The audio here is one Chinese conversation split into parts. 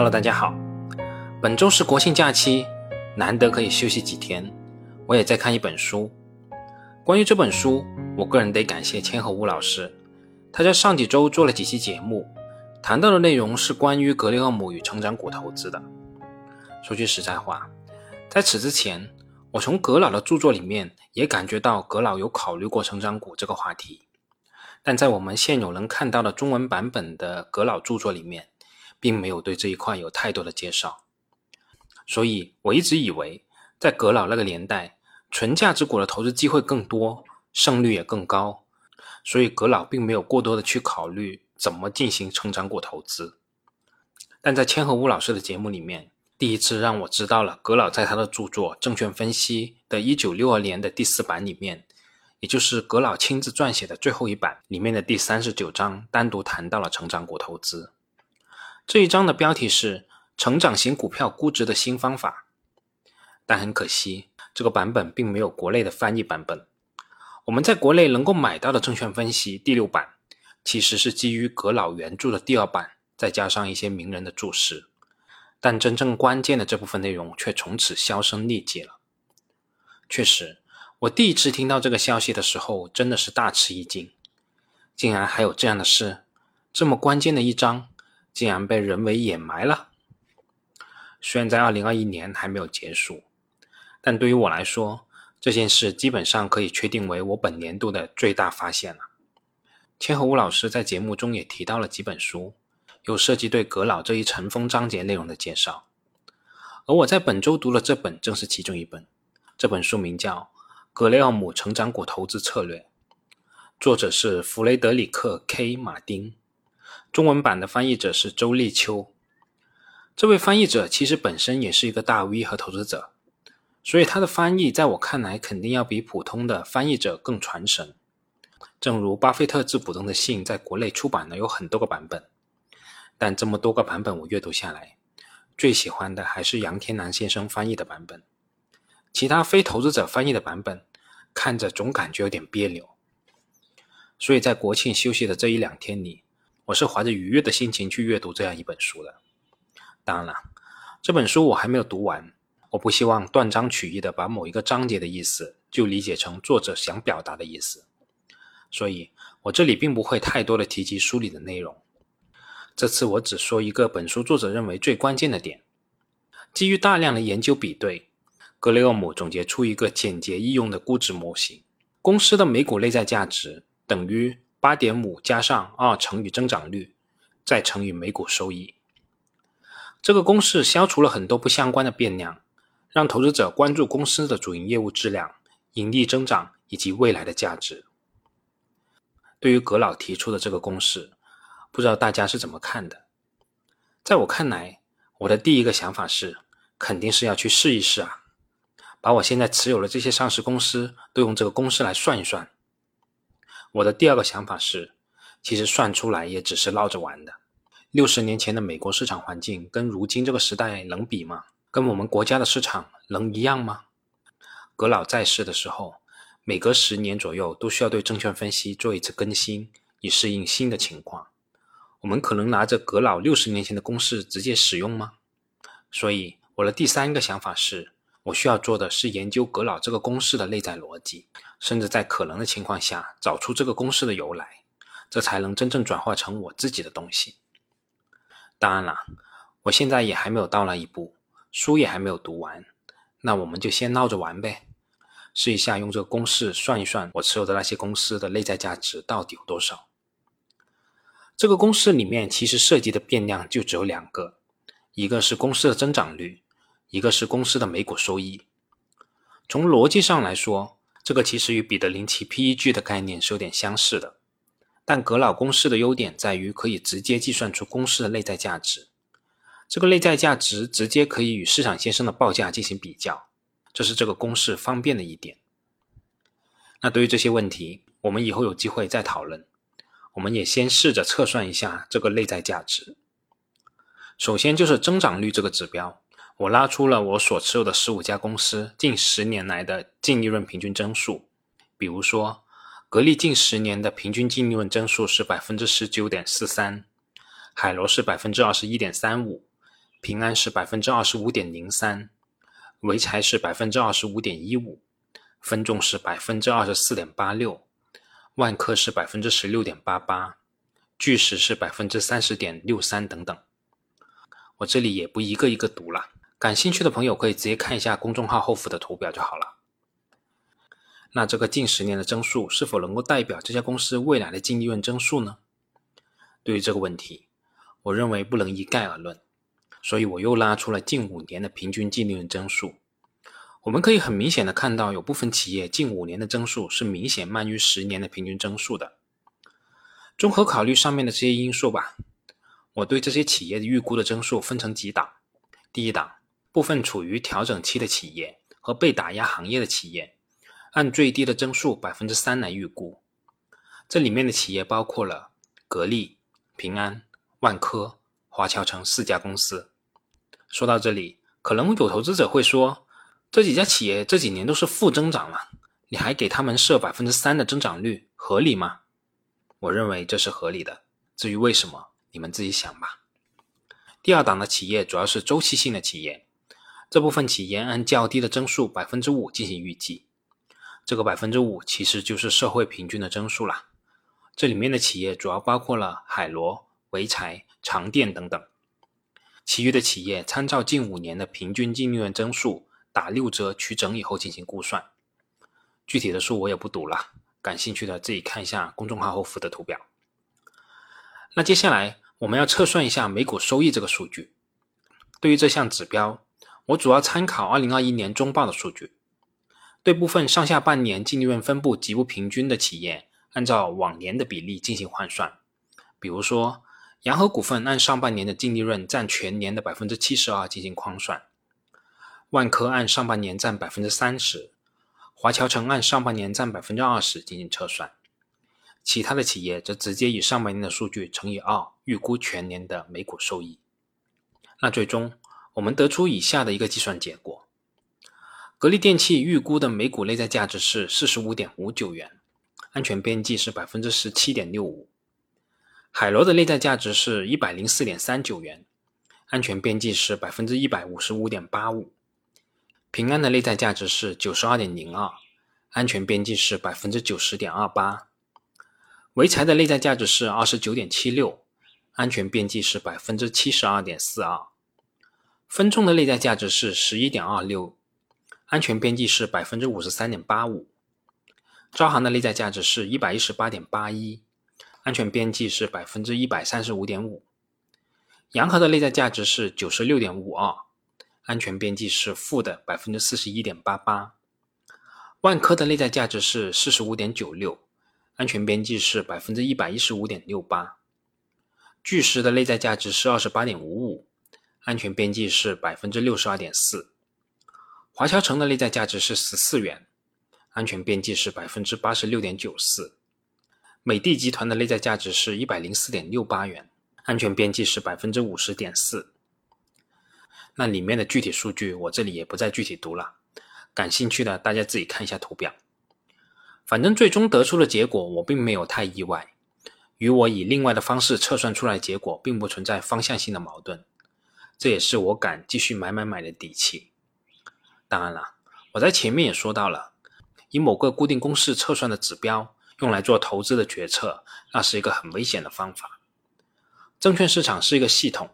Hello，大家好。本周是国庆假期，难得可以休息几天。我也在看一本书。关于这本书，我个人得感谢千和吴老师。他在上几周做了几期节目，谈到的内容是关于格雷厄姆与成长股投资的。说句实在话，在此之前，我从格老的著作里面也感觉到格老有考虑过成长股这个话题，但在我们现有能看到的中文版本的格老著作里面，并没有对这一块有太多的介绍。所以我一直以为，在格老那个年代，纯价值股的投资机会更多，胜率也更高，所以格老并没有过多的去考虑怎么进行成长股投资。但在千和乌老师的节目里面，第一次让我知道了格老在他的著作《证券分析》的一九六二年的第四版里面，也就是格老亲自撰写的最后一版里面的第三十九章，单独谈到了成长股投资。这一章的标题是。成长型股票估值的新方法，但很可惜，这个版本并没有国内的翻译版本。我们在国内能够买到的证券分析第六版，其实是基于葛老原著的第二版，再加上一些名人的注释，但真正关键的这部分内容却从此销声匿迹了。确实，我第一次听到这个消息的时候，真的是大吃一惊，竟然还有这样的事，这么关键的一章，竟然被人为掩埋了。虽然在二零二一年还没有结束，但对于我来说，这件事基本上可以确定为我本年度的最大发现了。千和吴老师在节目中也提到了几本书，有涉及对格老这一尘封章节内容的介绍，而我在本周读了这本，正是其中一本。这本书名叫《格雷厄姆成长股投资策略》，作者是弗雷德里克 ·K· 马丁，中文版的翻译者是周立秋。这位翻译者其实本身也是一个大 V 和投资者，所以他的翻译在我看来肯定要比普通的翻译者更传神。正如巴菲特致股东的信在国内出版了有很多个版本，但这么多个版本我阅读下来，最喜欢的还是杨天南先生翻译的版本。其他非投资者翻译的版本看着总感觉有点别扭。所以在国庆休息的这一两天里，我是怀着愉悦的心情去阅读这样一本书的。当然了，这本书我还没有读完，我不希望断章取义的把某一个章节的意思就理解成作者想表达的意思，所以我这里并不会太多的提及书里的内容。这次我只说一个本书作者认为最关键的点：基于大量的研究比对，格雷厄姆总结出一个简洁易用的估值模型：公司的每股内在价值等于八点五加上二乘以增长率，再乘以每股收益。这个公式消除了很多不相关的变量，让投资者关注公司的主营业务质量、盈利增长以及未来的价值。对于葛老提出的这个公式，不知道大家是怎么看的？在我看来，我的第一个想法是，肯定是要去试一试啊，把我现在持有的这些上市公司都用这个公式来算一算。我的第二个想法是，其实算出来也只是闹着玩的。六十年前的美国市场环境跟如今这个时代能比吗？跟我们国家的市场能一样吗？葛老在世的时候，每隔十年左右都需要对证券分析做一次更新，以适应新的情况。我们可能拿着葛老六十年前的公式直接使用吗？所以，我的第三个想法是，我需要做的是研究葛老这个公式的内在逻辑，甚至在可能的情况下找出这个公式的由来，这才能真正转化成我自己的东西。当然了，我现在也还没有到那一步，书也还没有读完，那我们就先闹着玩呗，试一下用这个公式算一算我持有的那些公司的内在价值到底有多少。这个公式里面其实涉及的变量就只有两个，一个是公司的增长率，一个是公司的每股收益。从逻辑上来说，这个其实与彼得林奇 PEG 的概念是有点相似的。但格老公式的优点在于可以直接计算出公司的内在价值，这个内在价值直接可以与市场先生的报价进行比较，这是这个公式方便的一点。那对于这些问题，我们以后有机会再讨论。我们也先试着测算一下这个内在价值。首先就是增长率这个指标，我拉出了我所持有的十五家公司近十年来的净利润平均增速，比如说。格力近十年的平均净利润增速是百分之十九点四三，海螺是百分之二十一点三五，平安是百分之二十五点零三，潍柴是百分之二十五点一五，分众是百分之二十四点八六，万科是百分之十六点八八，巨石是百分之三十点六三等等。我这里也不一个一个读了，感兴趣的朋友可以直接看一下公众号后附的图表就好了。那这个近十年的增速是否能够代表这家公司未来的净利润增速呢？对于这个问题，我认为不能一概而论。所以我又拉出了近五年的平均净利润增速。我们可以很明显的看到，有部分企业近五年的增速是明显慢于十年的平均增速的。综合考虑上面的这些因素吧，我对这些企业的预估的增速分成几档。第一档，部分处于调整期的企业和被打压行业的企业，按最低的增速百分之三来预估。这里面的企业包括了格力、平安、万科、华侨城四家公司。说到这里，可能有投资者会说，这几家企业这几年都是负增长了，你还给他们设百分之三的增长率，合理吗？我认为这是合理的。至于为什么，你们自己想吧。第二档的企业主要是周期性的企业，这部分企业按较低的增速百分之五进行预计，这个百分之五其实就是社会平均的增速了。这里面的企业主要包括了海螺、潍柴、长电等等。其余的企业参照近五年的平均净利润增速，打六折取整以后进行估算。具体的数我也不读了，感兴趣的自己看一下公众号后附的图表。那接下来我们要测算一下每股收益这个数据。对于这项指标，我主要参考2021年中报的数据，对部分上下半年净利润分布极不平均的企业，按照往年的比例进行换算。比如说。洋河股份按上半年的净利润占全年的百分之七十二进行框算，万科按上半年占百分之三十，华侨城按上半年占百分之二十进行测算，其他的企业则直接以上半年的数据乘以二，预估全年的每股收益。那最终我们得出以下的一个计算结果：格力电器预估的每股内在价值是四十五点五九元，安全边际是百分之十七点六五。海螺的内在价值是一百零四点三九元，安全边际是百分之一百五十五点八五。平安的内在价值是九十二点零二，安全边际是百分之九十点二八。潍柴的内在价值是二十九点七六，安全边际是百分之七十二点四二。分众的内在价值是十一点二六，安全边际是百分之五十三点八五。招行的内在价值是一百一十八点八一。安全边际是百分之一百三十五点五，洋河的内在价值是九十六点五二，安全边际是负的百分之四十一点八八。万科的内在价值是四十五点九六，安全边际是百分之一百一十五点六八。巨石的内在价值是二十八点五五，安全边际是百分之六十二点四。华侨城的内在价值是十四元，安全边际是百分之八十六点九四。美的集团的内在价值是一百零四点六八元，安全边际是百分之五十点四。那里面的具体数据我这里也不再具体读了，感兴趣的大家自己看一下图表。反正最终得出的结果我并没有太意外，与我以另外的方式测算出来的结果并不存在方向性的矛盾，这也是我敢继续买买买的底气。当然了，我在前面也说到了，以某个固定公式测算的指标。用来做投资的决策，那是一个很危险的方法。证券市场是一个系统，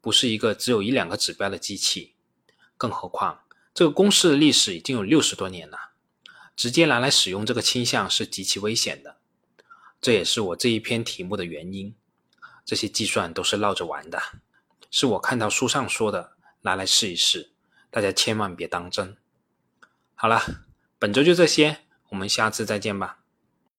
不是一个只有一两个指标的机器。更何况，这个公式的历史已经有六十多年了，直接拿来使用这个倾向是极其危险的。这也是我这一篇题目的原因。这些计算都是闹着玩的，是我看到书上说的，拿来试一试，大家千万别当真。好了，本周就这些。我们下次再见吧。